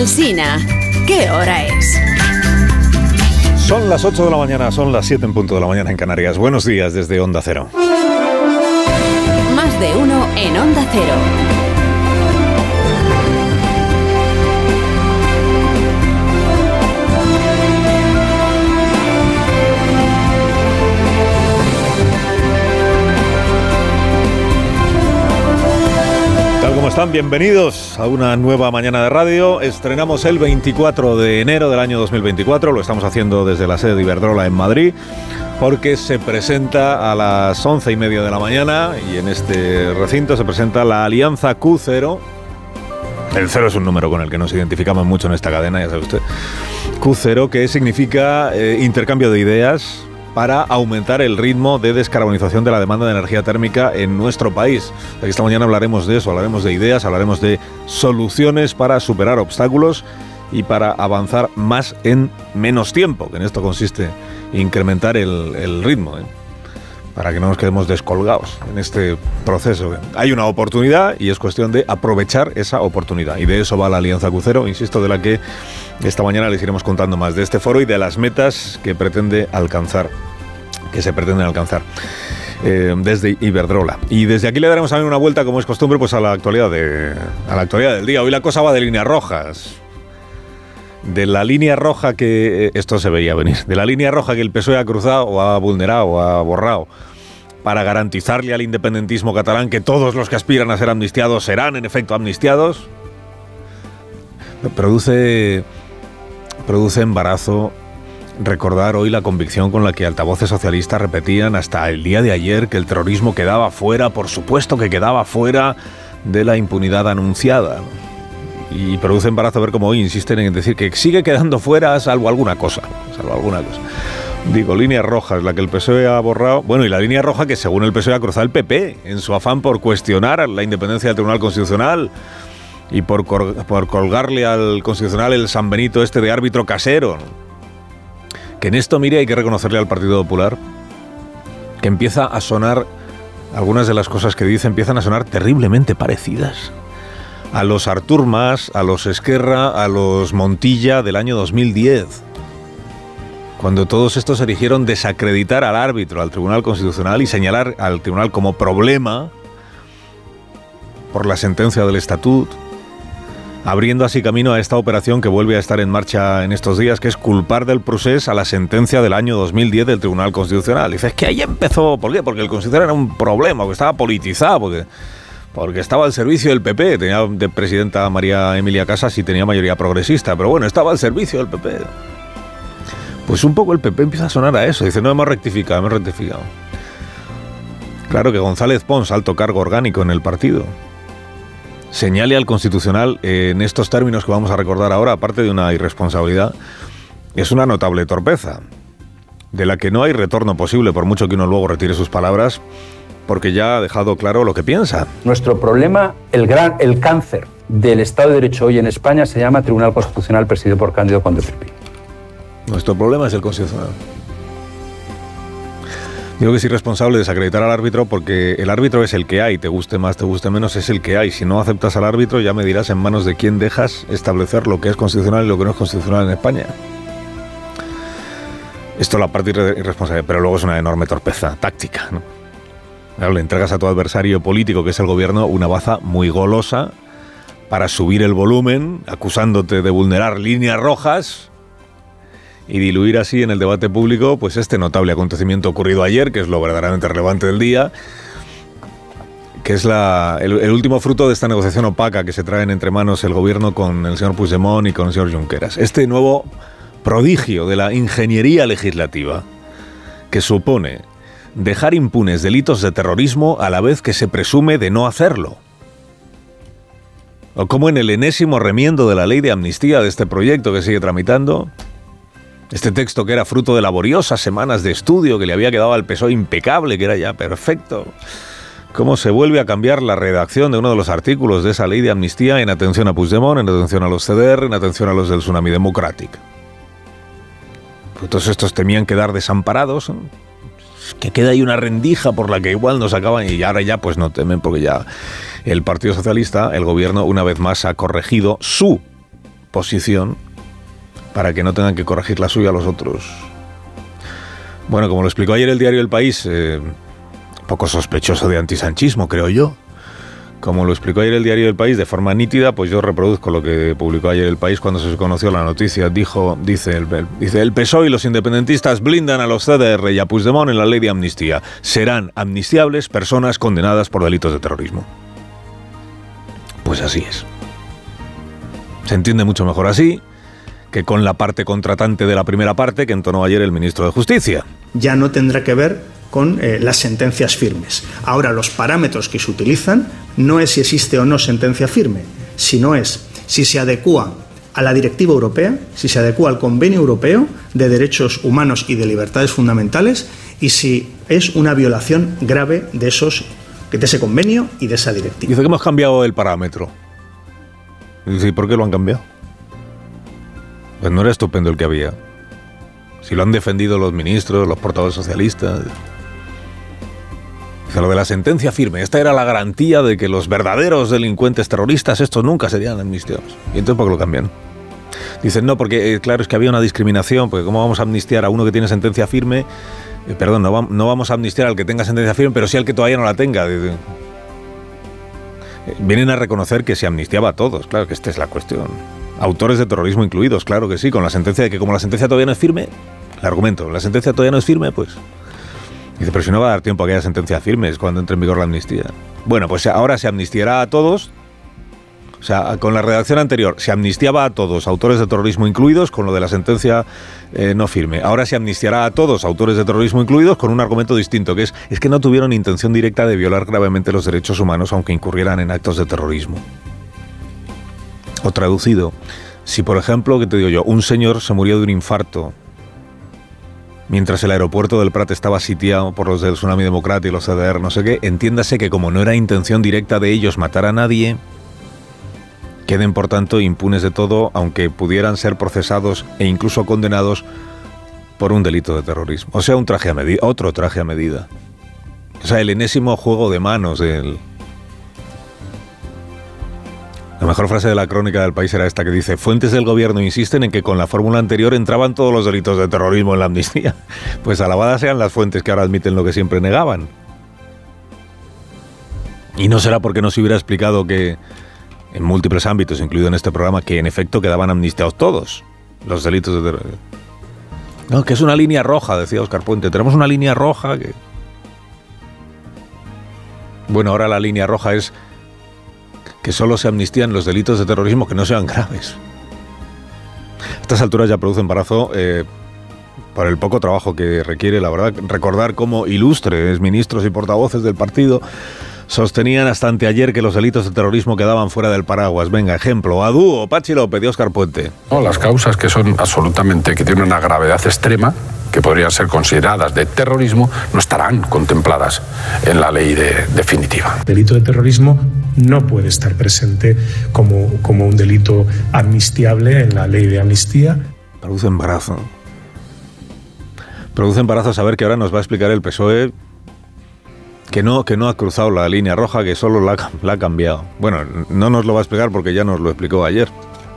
Alsina, ¿qué hora es? Son las 8 de la mañana, son las 7 en punto de la mañana en Canarias. Buenos días desde Onda Cero. Más de uno en Onda Cero. Están, bienvenidos a una nueva mañana de radio. Estrenamos el 24 de enero del año 2024. Lo estamos haciendo desde la sede de Iberdrola en Madrid porque se presenta a las once y media de la mañana y en este recinto se presenta la Alianza Q0. El cero es un número con el que nos identificamos mucho en esta cadena, ya sabe usted. Q0, que significa eh, intercambio de ideas para aumentar el ritmo de descarbonización de la demanda de energía térmica en nuestro país. Esta mañana hablaremos de eso, hablaremos de ideas, hablaremos de soluciones para superar obstáculos y para avanzar más en menos tiempo, que en esto consiste incrementar el, ritmo, ¿eh? Para que no nos quedemos descolgados en este proceso. Hay una oportunidad y es cuestión de aprovechar esa oportunidad. Y de eso va la Alianza Crucero, insisto, de la que esta mañana les iremos contando más de este foro y de las metas que pretende alcanzar, que se pretenden alcanzar. Eh, desde Iberdrola. Y desde aquí le daremos también una vuelta, como es costumbre, pues a la actualidad de, a la actualidad del día. Hoy la cosa va de líneas rojas de la línea roja que eh, esto se veía venir, de la línea roja que el PSOE ha cruzado o ha vulnerado o ha borrado para garantizarle al independentismo catalán que todos los que aspiran a ser amnistiados serán en efecto amnistiados, produce produce embarazo recordar hoy la convicción con la que altavoces socialistas repetían hasta el día de ayer que el terrorismo quedaba fuera, por supuesto que quedaba fuera de la impunidad anunciada. Y produce embarazo ver cómo hoy insisten en decir que sigue quedando fuera salvo alguna cosa. Salvo alguna cosa. Digo, líneas rojas, la que el PSOE ha borrado. Bueno, y la línea roja que según el PSOE ha cruzado el PP en su afán por cuestionar la independencia del Tribunal Constitucional y por, por colgarle al Constitucional el San Benito este de árbitro casero. Que en esto, mire, hay que reconocerle al Partido Popular que empieza a sonar, algunas de las cosas que dice empiezan a sonar terriblemente parecidas a los Artur Mas, a los Esquerra, a los Montilla del año 2010, cuando todos estos erigieron desacreditar al árbitro, al Tribunal Constitucional y señalar al Tribunal como problema por la sentencia del Estatut, abriendo así camino a esta operación que vuelve a estar en marcha en estos días, que es culpar del procés a la sentencia del año 2010 del Tribunal Constitucional. Dices que ahí empezó, ¿por qué? Porque el Constitucional era un problema, porque estaba politizado, porque porque estaba al servicio del PP, tenía de presidenta María Emilia Casas y tenía mayoría progresista, pero bueno, estaba al servicio del PP. Pues un poco el PP empieza a sonar a eso, dice, no hemos rectificado, hemos rectificado. Claro que González Pons, alto cargo orgánico en el partido, señale al Constitucional en estos términos que vamos a recordar ahora, aparte de una irresponsabilidad, es una notable torpeza, de la que no hay retorno posible por mucho que uno luego retire sus palabras, porque ya ha dejado claro lo que piensa. Nuestro problema, el gran, el cáncer del Estado de Derecho hoy en España se llama Tribunal Constitucional presidido por Cándido Conde Nuestro problema es el Constitucional. Digo que es irresponsable desacreditar al árbitro porque el árbitro es el que hay, te guste más, te guste menos, es el que hay. Si no aceptas al árbitro, ya me dirás en manos de quién dejas establecer lo que es constitucional y lo que no es constitucional en España. Esto la parte irresponsable, pero luego es una enorme torpeza táctica, ¿no? Le entregas a tu adversario político, que es el gobierno, una baza muy golosa para subir el volumen, acusándote de vulnerar líneas rojas y diluir así en el debate público pues este notable acontecimiento ocurrido ayer, que es lo verdaderamente relevante del día, que es la, el, el, último fruto de esta negociación opaca que se traen entre manos el gobierno con el señor Puigdemont y con el señor Junqueras. Este nuevo prodigio de la ingeniería legislativa que supone dejar impunes delitos de terrorismo a la vez que se presume de no hacerlo. O como en el enésimo remiendo de la ley de amnistía de este proyecto que sigue tramitando, este texto que era fruto de laboriosas semanas de estudio que le había quedado al PSOE impecable, que era ya perfecto, cómo se vuelve a cambiar la redacción de uno de los artículos de esa ley de amnistía en atención a Puigdemont, en atención a los CDR, en atención a los del Tsunami Democratic. Pues todos estos temían quedar desamparados, que queda ahí una rendija por la que igual nos acaban y ahora ya pues no temen porque ya el Partido Socialista, el gobierno una vez más ha corregido su posición para que no tengan que corregir la suya a los otros. Bueno, como lo explicó ayer el diario El País, eh, poco sospechoso de antisanchismo, creo yo. Como lo explicó ayer el diario El País de forma nítida, pues yo reproduzco lo que publicó ayer El País cuando se conoció la noticia. Dijo, dice el, dice, el PSOE y los independentistas blindan a los CDR y a Puigdemont en la ley de amnistía. Serán amnistiables personas condenadas por delitos de terrorismo. Pues así es. Se entiende mucho mejor así que con la parte contratante de la primera parte que entonó ayer el ministro de Justicia. Ya no tendrá que ver con eh, las sentencias firmes. Ahora, los parámetros que se utilizan no es si existe o no sentencia firme, sino es si se adecua a la directiva europea, si se adecua al convenio europeo de derechos humanos y de libertades fundamentales y si es una violación grave de esos de ese convenio y de esa directiva. Dice que hemos cambiado el parámetro. Dice, ¿y por qué lo han cambiado? Pues no era estupendo el que había. Si lo han defendido los ministros, los portavoces socialistas. Dice lo de la sentencia firme. Esta era la garantía de que los verdaderos delincuentes terroristas, estos nunca serían amnistiados. ¿Y entonces por qué lo cambian? Dicen, no, porque eh, claro, es que había una discriminación, porque ¿cómo vamos a amnistiar a uno que tiene sentencia firme? Eh, perdón, no, no, vamos a amnistiar al que tenga sentencia firme, pero sí al que todavía no la tenga. Eh, vienen a reconocer que se amnistiaba a todos, claro que esta es la cuestión autores de terrorismo incluidos, claro que sí, con la sentencia de que como la sentencia todavía no es firme, el argumento, la sentencia todavía no es firme, pues... Dice, pero si no va a dar tiempo a que haya sentencia firme, es cuando entre en vigor la amnistía. Bueno, pues ahora se amnistiará a todos, o sea, con la redacción anterior se amnistiaba a todos, autores de terrorismo incluidos, con lo de la sentencia eh, no firme. Ahora se amnistiará a todos, autores de terrorismo incluidos, con un argumento distinto, que es, es que no tuvieron intención directa de violar gravemente los derechos humanos, aunque incurrieran en actos de terrorismo. O traducido, si por ejemplo, que te digo yo, un señor se murió de un infarto mientras el aeropuerto del Prat estaba sitiado por los del Tsunami Democrático y los CDR, no sé qué, entiéndase que como no era intención directa de ellos matar a nadie, queden por tanto impunes de todo, aunque pudieran ser procesados e incluso condenados por un delito de terrorismo. O sea, un traje a medida, otro traje a medida. O sea, el enésimo juego de manos del, la mejor frase de la crónica del país era esta que dice, fuentes del gobierno insisten en que con la fórmula anterior entraban todos los delitos de terrorismo en la amnistía. Pues alabadas sean las fuentes que ahora admiten lo que siempre negaban. Y no será porque no se hubiera explicado que en múltiples ámbitos, incluido en este programa, que en efecto quedaban amnistiados todos los delitos de terrorismo. No, que es una línea roja, decía Oscar Puente. Tenemos una línea roja que... Bueno, ahora la línea roja es que solo se amnistían los delitos de terrorismo que no sean graves. A estas alturas ya produce embarazo eh, por el poco trabajo que requiere, la verdad, recordar cómo ilustres ministros y portavoces del partido sostenían hasta anteayer que los delitos de terrorismo quedaban fuera del paraguas. Venga, ejemplo, a dúo, Pachi López y Oscar Puente. No, las causas que son absolutamente, que tienen una gravedad extrema, que podrían ser consideradas de terrorismo, no estarán contempladas en la ley de, definitiva. El delito de terrorismo no puede estar presente como, como un delito amnistiable en la ley de amnistía. Produce embarazo. Produce embarazo saber que ahora nos va a explicar el PSOE que no, que no ha cruzado la línea roja, que solo la, ha cambiado. Bueno, no nos lo va a explicar porque ya nos lo explicó ayer.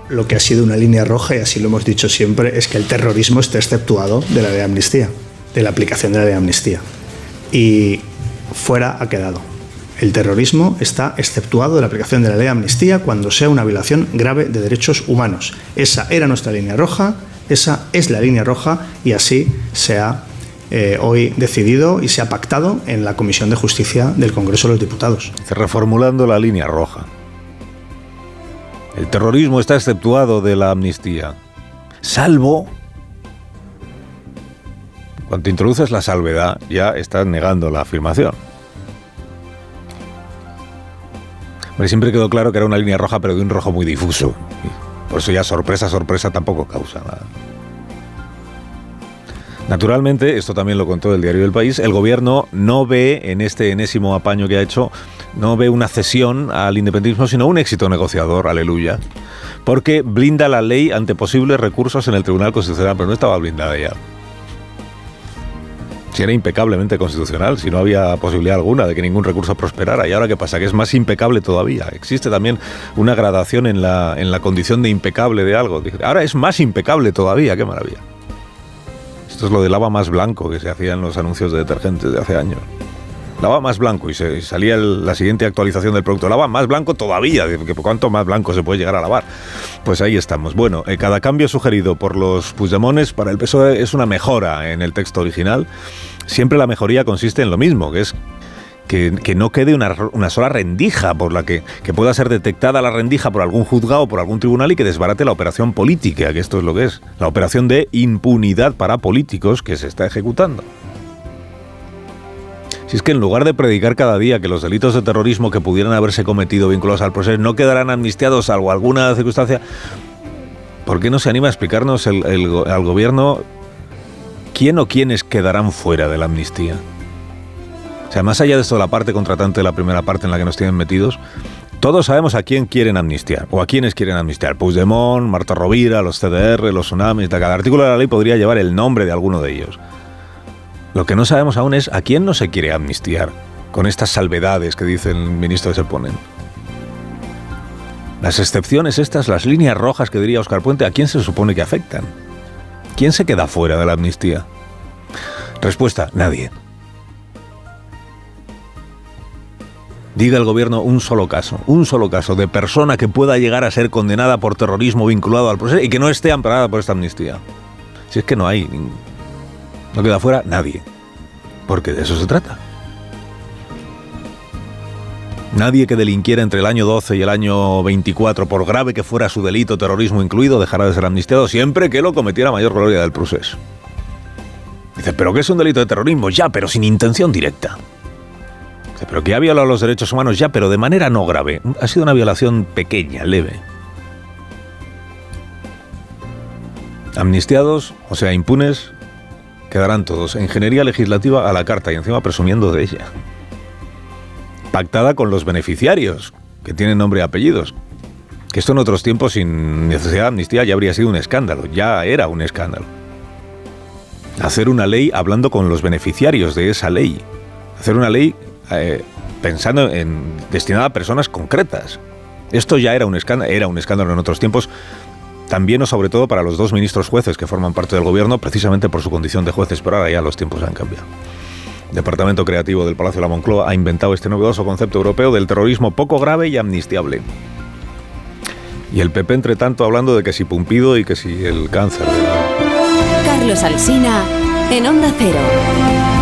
Lo que ha sido una línea roja, y así lo hemos dicho siempre, es que el terrorismo esté exceptuado de la ley de amnistía, de la aplicación de la ley de amnistía. Y fuera ha quedado. El terrorismo está exceptuado de la aplicación de la ley de amnistía cuando sea una violación grave de derechos humanos. Esa era nuestra línea roja, esa es la línea roja y así se ha eh, hoy decidido y se ha pactado en la Comisión de Justicia del Congreso de los Diputados. Reformulando la línea roja. El terrorismo está exceptuado de la amnistía, salvo... Cuando introduces la salvedad, ya estás negando la afirmación. Siempre quedó claro que era una línea roja, pero de un rojo muy difuso. Por eso ya sorpresa, sorpresa tampoco causa nada. Naturalmente, esto también lo contó el diario del País, el gobierno no ve en este enésimo apaño que ha hecho, no ve una cesión al independentismo, sino un éxito negociador, aleluya, porque blinda la ley ante posibles recursos en el Tribunal Constitucional, pero no estaba blindada ya. Si era impecablemente constitucional, si no había posibilidad alguna de que ningún recurso prosperara. ¿Y ahora qué pasa? Que es más impecable todavía. Existe también una gradación en la, en la condición de impecable de algo. Ahora es más impecable todavía, qué maravilla. Esto es lo del lava más blanco que se hacía en los anuncios de detergentes de hace años. Lava más blanco y se, salía la siguiente actualización del producto. Lava más blanco todavía. ¿Cuánto más blanco se puede llegar a lavar? Pues ahí estamos. Bueno, eh, cada cambio sugerido por los Puigdemones para el PSOE es una mejora en el texto original. Siempre la mejoría consiste en lo mismo, que es que, no quede una, sola rendija por la que, que, pueda ser detectada la rendija por algún juzgado o por algún tribunal y que desbarate la operación política, que esto es lo que es, la operación de impunidad para políticos que se está ejecutando. Si es que en lugar de predicar cada día que los delitos de terrorismo que pudieran haberse cometido vinculados al proceso no quedarán amnistiados salvo alguna circunstancia, ¿por qué no se anima a explicarnos al gobierno quién o quiénes quedarán fuera de la amnistía? O sea, más allá de esto, la parte contratante de la primera parte en la que nos tienen metidos, todos sabemos a quién quieren amnistiar o a quiénes quieren amnistiar. Puigdemont, Marta Rovira, los CDR, los tsunamis. Cada artículo de la ley podría llevar el nombre de alguno de ellos. Lo que no sabemos aún es a quién no se quiere amnistiar con estas salvedades que dice el ministro de Seponen. Las excepciones estas, las líneas rojas que diría Oscar Puente, ¿a quién se supone que afectan? ¿Quién se queda fuera de la amnistía? Respuesta, nadie. Diga el gobierno un solo caso, un solo caso de persona que pueda llegar a ser condenada por terrorismo vinculado al proceso y que no esté amparada por esta amnistía. Si es que no hay no queda fuera nadie. Porque de eso se trata. Nadie que delinquiera entre el año 12 y el año 24, por grave que fuera su delito, terrorismo incluido, dejará de ser amnistiado siempre que lo cometiera mayor gloria del proceso. Dice, ¿pero qué es un delito de terrorismo? Ya, pero sin intención directa. Dice, ¿pero que ha violado los derechos humanos? Ya, pero de manera no grave. Ha sido una violación pequeña, leve. Amnistiados, o sea, impunes, quedarán todos. Ingeniería legislativa a la carta y encima presumiendo de ella. Pactada con los beneficiarios, que tienen nombre y apellidos. Que esto en otros tiempos sin necesidad de amnistía ya habría sido un escándalo, ya era un escándalo. Hacer una ley hablando con los beneficiarios de esa ley. Hacer una ley eh, pensando en destinada a personas concretas. Esto ya era un escándalo, era un escándalo en otros tiempos, también o sobre todo para los dos ministros jueces que forman parte del gobierno, precisamente por su condición de jueces, pero ahora ya los tiempos han cambiado. Departamento Creativo del Palacio de la Moncloa ha inventado este novedoso concepto europeo del terrorismo poco grave y amnistiable. Y el PP, entre tanto, hablando de que si Pumpido y que si el cáncer. Carlos Alsina, en Onda Cero.